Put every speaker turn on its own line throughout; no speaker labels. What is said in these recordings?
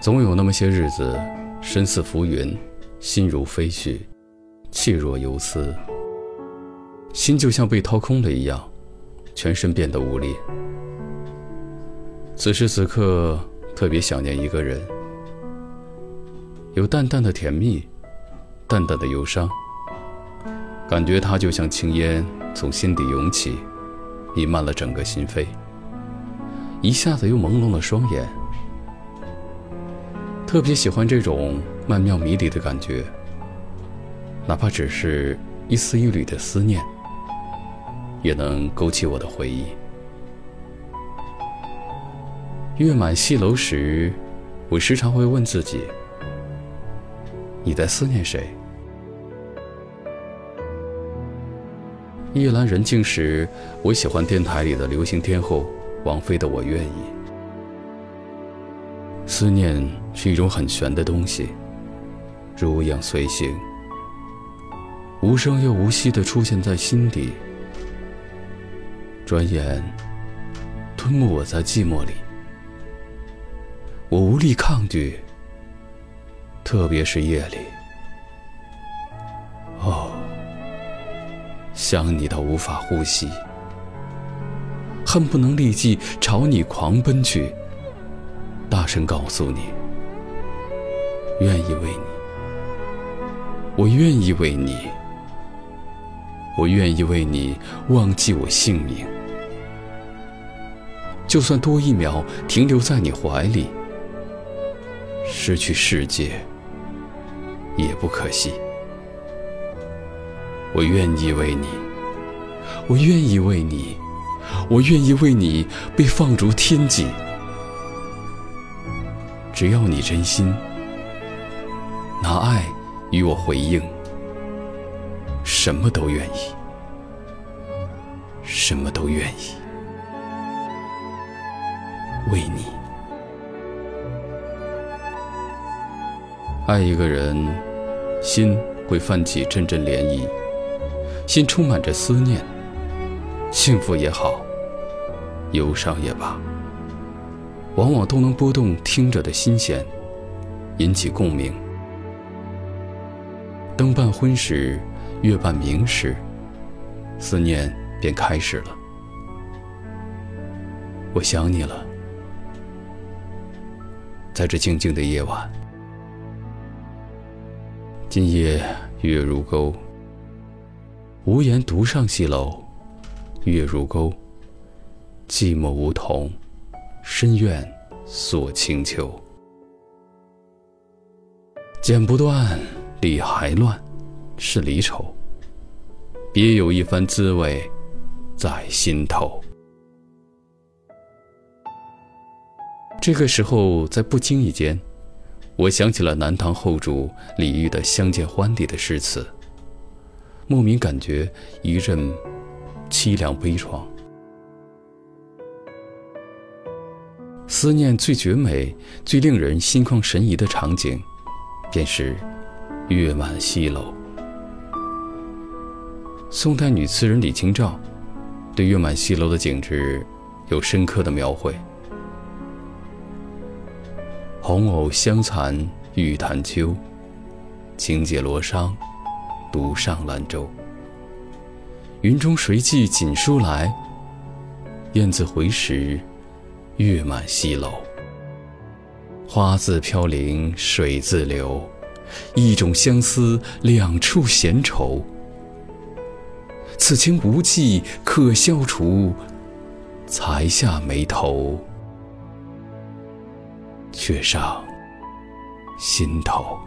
总有那么些日子，身似浮云，心如飞絮，气若游丝。心就像被掏空了一样，全身变得无力。此时此刻，特别想念一个人，有淡淡的甜蜜，淡淡的忧伤。感觉它就像青烟从心底涌起，弥漫了整个心扉。一下子又朦胧了双眼。特别喜欢这种曼妙迷离的感觉，哪怕只是一丝一缕的思念，也能勾起我的回忆。月满西楼时，我时常会问自己：你在思念谁？夜阑人静时，我喜欢电台里的流行天后王菲的《我愿意》。思念是一种很玄的东西，如影随形，无声又无息地出现在心底，转眼吞没我在寂寞里。我无力抗拒，特别是夜里。哦，想你到无法呼吸，恨不能立即朝你狂奔去。大声告诉你，愿意为你，我愿意为你，我愿意为你忘记我姓名，就算多一秒停留在你怀里，失去世界也不可惜。我愿意为你，我愿意为你，我愿意为你被放逐天际。只要你真心拿爱与我回应，什么都愿意，什么都愿意为你。爱一个人，心会泛起阵阵涟漪，心充满着思念，幸福也好，忧伤也罢。往往都能拨动听者的心弦，引起共鸣。灯半昏时，月半明时，思念便开始了。我想你了，在这静静的夜晚。今夜月如钩，无言独上西楼。月如钩，寂寞梧桐。深院锁清秋，剪不断，理还乱，是离愁。别有一番滋味在心头。这个时候，在不经意间，我想起了南唐后主李煜的《相见欢》里的诗词，莫名感觉一阵凄凉悲怆。思念最绝美、最令人心旷神怡的场景，便是月满西楼。宋代女词人李清照对月满西楼的景致有深刻的描绘：“红藕香残玉潭秋，轻解罗裳，独上兰舟。云中谁寄锦书来？雁字回时。”月满西楼，花自飘零水自流，一种相思，两处闲愁。此情无计可消除，才下眉头，却上心头。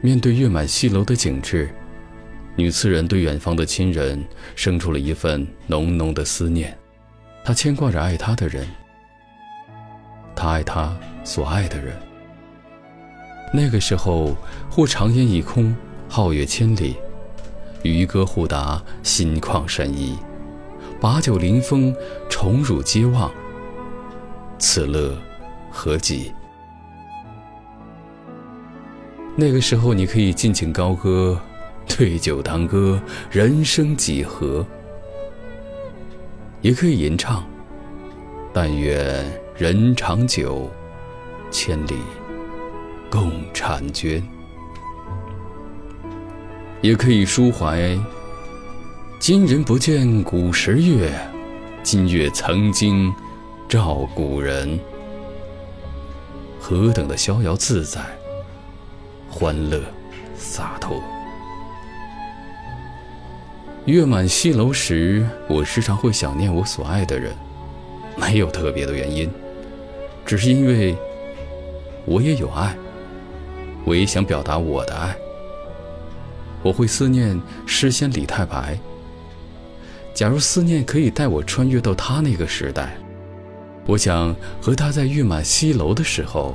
面对月满西楼的景致。女词人对远方的亲人生出了一份浓浓的思念，她牵挂着爱她的人，他爱他所爱的人。那个时候，或长烟已空，皓月千里；渔歌互答，心旷神怡；把酒临风，宠辱皆忘。此乐何极？那个时候，你可以尽情高歌。对酒当歌，人生几何？也可以吟唱，但愿人长久，千里共婵娟。也可以抒怀：今人不见古时月，今月曾经照古人。何等的逍遥自在，欢乐洒脱。月满西楼时，我时常会想念我所爱的人，没有特别的原因，只是因为我也有爱，我也想表达我的爱。我会思念诗仙李太白。假如思念可以带我穿越到他那个时代，我想和他在月满西楼的时候，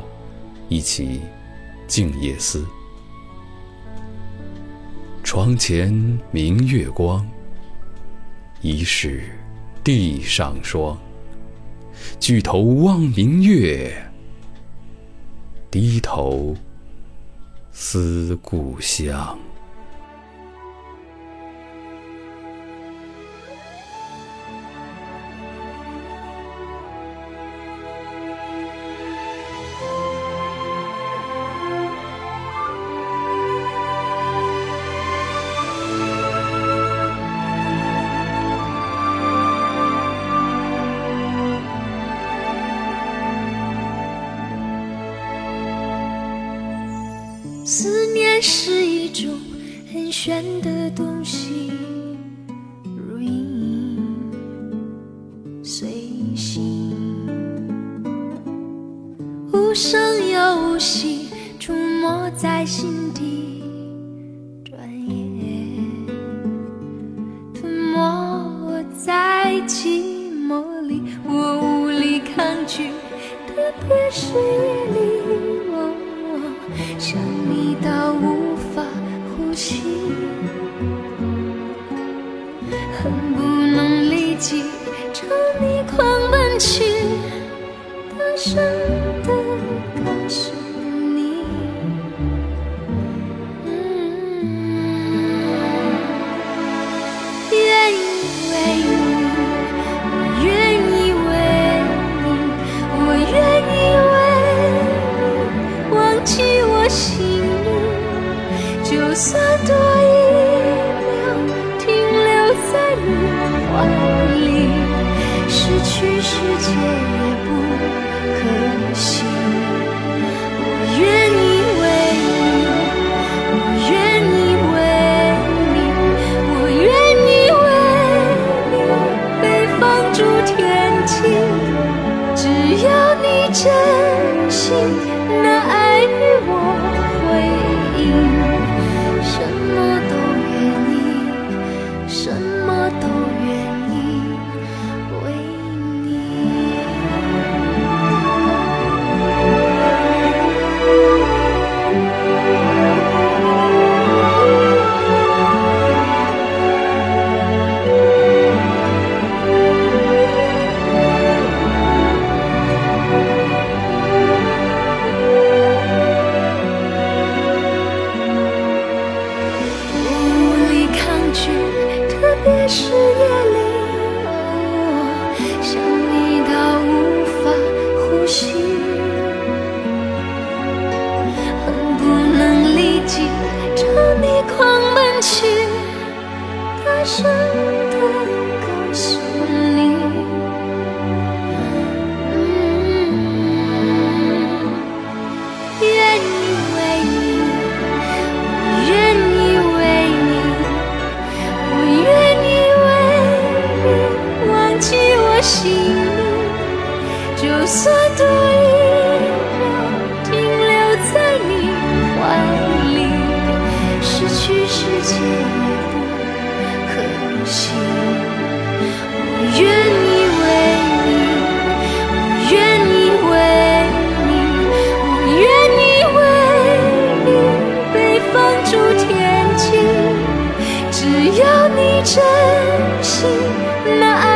一起静夜思。床前明月光，疑是地上霜。举头望明月，低头思故乡。
思念是一种很玄的东西，如影随形，无声又无息，出没在心底，转眼吞没在寂寞里，我无力抗拒，特别是夜里。想你到无法呼吸，恨不能立即朝你狂奔去，大声真的告诉你，愿意为你，我愿意为你，我愿意为你忘记我姓名，就算真心拿爱